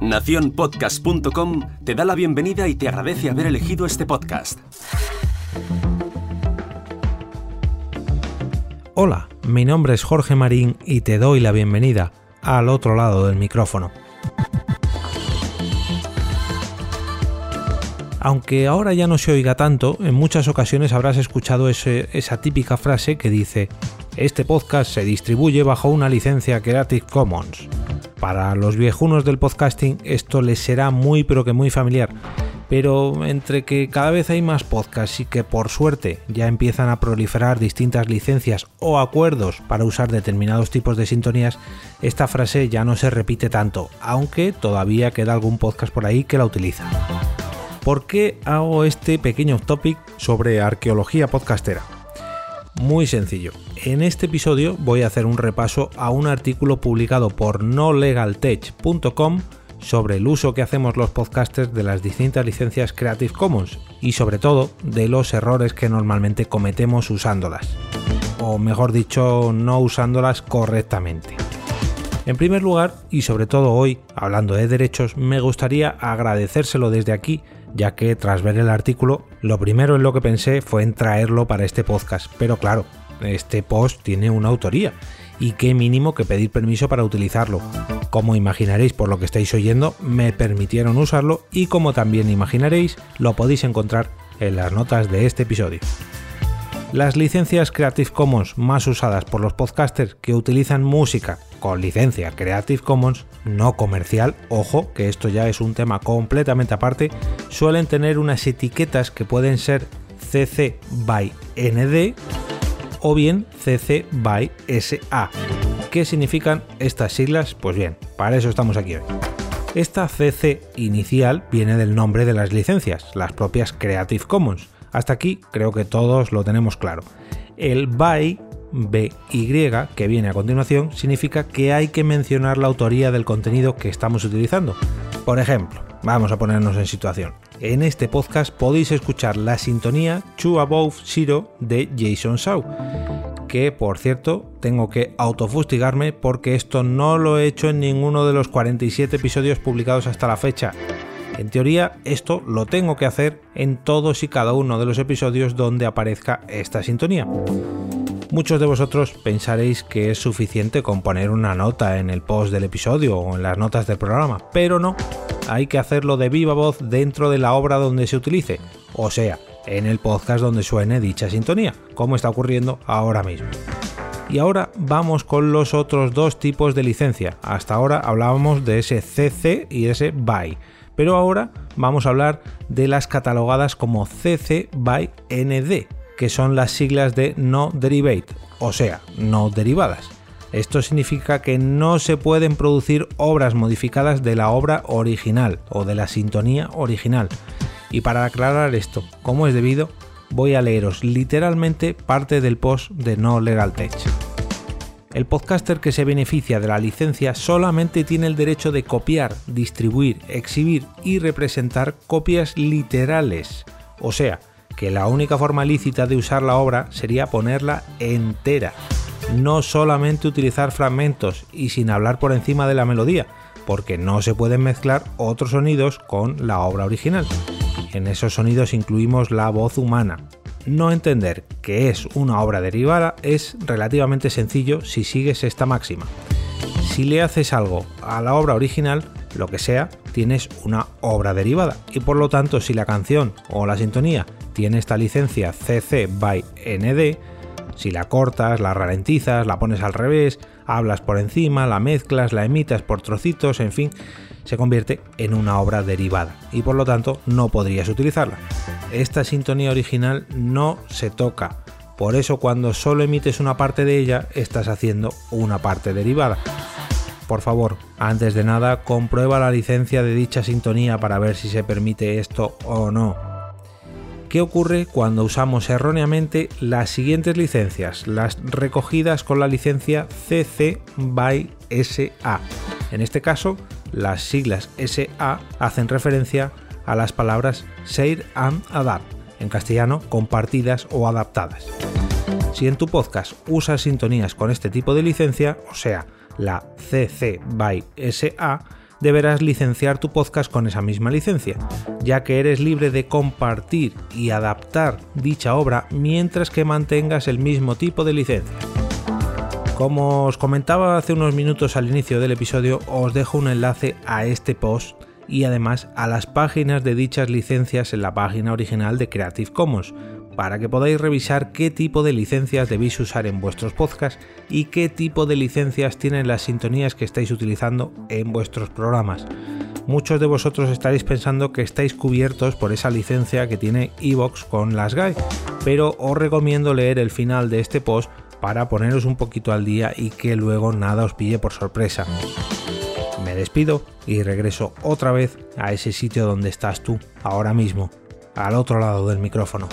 Naciónpodcast.com te da la bienvenida y te agradece haber elegido este podcast. Hola, mi nombre es Jorge Marín y te doy la bienvenida al otro lado del micrófono. Aunque ahora ya no se oiga tanto, en muchas ocasiones habrás escuchado esa típica frase que dice, este podcast se distribuye bajo una licencia Creative Commons. Para los viejunos del podcasting esto les será muy pero que muy familiar, pero entre que cada vez hay más podcasts y que por suerte ya empiezan a proliferar distintas licencias o acuerdos para usar determinados tipos de sintonías, esta frase ya no se repite tanto, aunque todavía queda algún podcast por ahí que la utiliza. ¿Por qué hago este pequeño topic sobre arqueología podcastera? Muy sencillo. En este episodio voy a hacer un repaso a un artículo publicado por nolegaltech.com sobre el uso que hacemos los podcasters de las distintas licencias Creative Commons y sobre todo de los errores que normalmente cometemos usándolas. O mejor dicho, no usándolas correctamente. En primer lugar, y sobre todo hoy, hablando de derechos, me gustaría agradecérselo desde aquí ya que tras ver el artículo, lo primero en lo que pensé fue en traerlo para este podcast, pero claro, este post tiene una autoría y qué mínimo que pedir permiso para utilizarlo. Como imaginaréis por lo que estáis oyendo, me permitieron usarlo y como también imaginaréis, lo podéis encontrar en las notas de este episodio. Las licencias Creative Commons más usadas por los podcasters que utilizan música con licencia Creative Commons no comercial, ojo, que esto ya es un tema completamente aparte, suelen tener unas etiquetas que pueden ser CC by ND o bien CC by SA. ¿Qué significan estas siglas? Pues bien, para eso estamos aquí hoy. Esta CC inicial viene del nombre de las licencias, las propias Creative Commons, hasta aquí creo que todos lo tenemos claro. El by, BY, que viene a continuación, significa que hay que mencionar la autoría del contenido que estamos utilizando. Por ejemplo, vamos a ponernos en situación. En este podcast podéis escuchar la sintonía Two Above Zero de Jason Shaw, que por cierto tengo que autofustigarme porque esto no lo he hecho en ninguno de los 47 episodios publicados hasta la fecha. En teoría, esto lo tengo que hacer en todos y cada uno de los episodios donde aparezca esta sintonía. Muchos de vosotros pensaréis que es suficiente con poner una nota en el post del episodio o en las notas del programa, pero no, hay que hacerlo de viva voz dentro de la obra donde se utilice, o sea, en el podcast donde suene dicha sintonía, como está ocurriendo ahora mismo. Y ahora vamos con los otros dos tipos de licencia. Hasta ahora hablábamos de ese CC y ese BY pero ahora vamos a hablar de las catalogadas como CC by ND, que son las siglas de no derivate, o sea, no derivadas. Esto significa que no se pueden producir obras modificadas de la obra original o de la sintonía original. Y para aclarar esto, como es debido, voy a leeros literalmente parte del post de No Legal Tech. El podcaster que se beneficia de la licencia solamente tiene el derecho de copiar, distribuir, exhibir y representar copias literales. O sea, que la única forma lícita de usar la obra sería ponerla entera, no solamente utilizar fragmentos y sin hablar por encima de la melodía, porque no se pueden mezclar otros sonidos con la obra original. En esos sonidos incluimos la voz humana, no entender que es una obra derivada es relativamente sencillo si sigues esta máxima. Si le haces algo a la obra original, lo que sea, tienes una obra derivada y por lo tanto si la canción o la sintonía tiene esta licencia CC by ND, si la cortas, la ralentizas, la pones al revés, hablas por encima, la mezclas, la emitas por trocitos, en fin, se convierte en una obra derivada y por lo tanto no podrías utilizarla. Esta sintonía original no se toca, por eso cuando solo emites una parte de ella estás haciendo una parte derivada. Por favor, antes de nada, comprueba la licencia de dicha sintonía para ver si se permite esto o no. ¿Qué ocurre cuando usamos erróneamente las siguientes licencias, las recogidas con la licencia CC by SA? En este caso, las siglas SA hacen referencia a las palabras share and adapt, en castellano compartidas o adaptadas. Si en tu podcast usas sintonías con este tipo de licencia, o sea, la CC by SA, deberás licenciar tu podcast con esa misma licencia, ya que eres libre de compartir y adaptar dicha obra mientras que mantengas el mismo tipo de licencia. Como os comentaba hace unos minutos al inicio del episodio, os dejo un enlace a este post y además a las páginas de dichas licencias en la página original de Creative Commons, para que podáis revisar qué tipo de licencias debéis usar en vuestros podcasts y qué tipo de licencias tienen las sintonías que estáis utilizando en vuestros programas. Muchos de vosotros estaréis pensando que estáis cubiertos por esa licencia que tiene Evox con las GAI, pero os recomiendo leer el final de este post para poneros un poquito al día y que luego nada os pille por sorpresa. Me despido y regreso otra vez a ese sitio donde estás tú, ahora mismo, al otro lado del micrófono.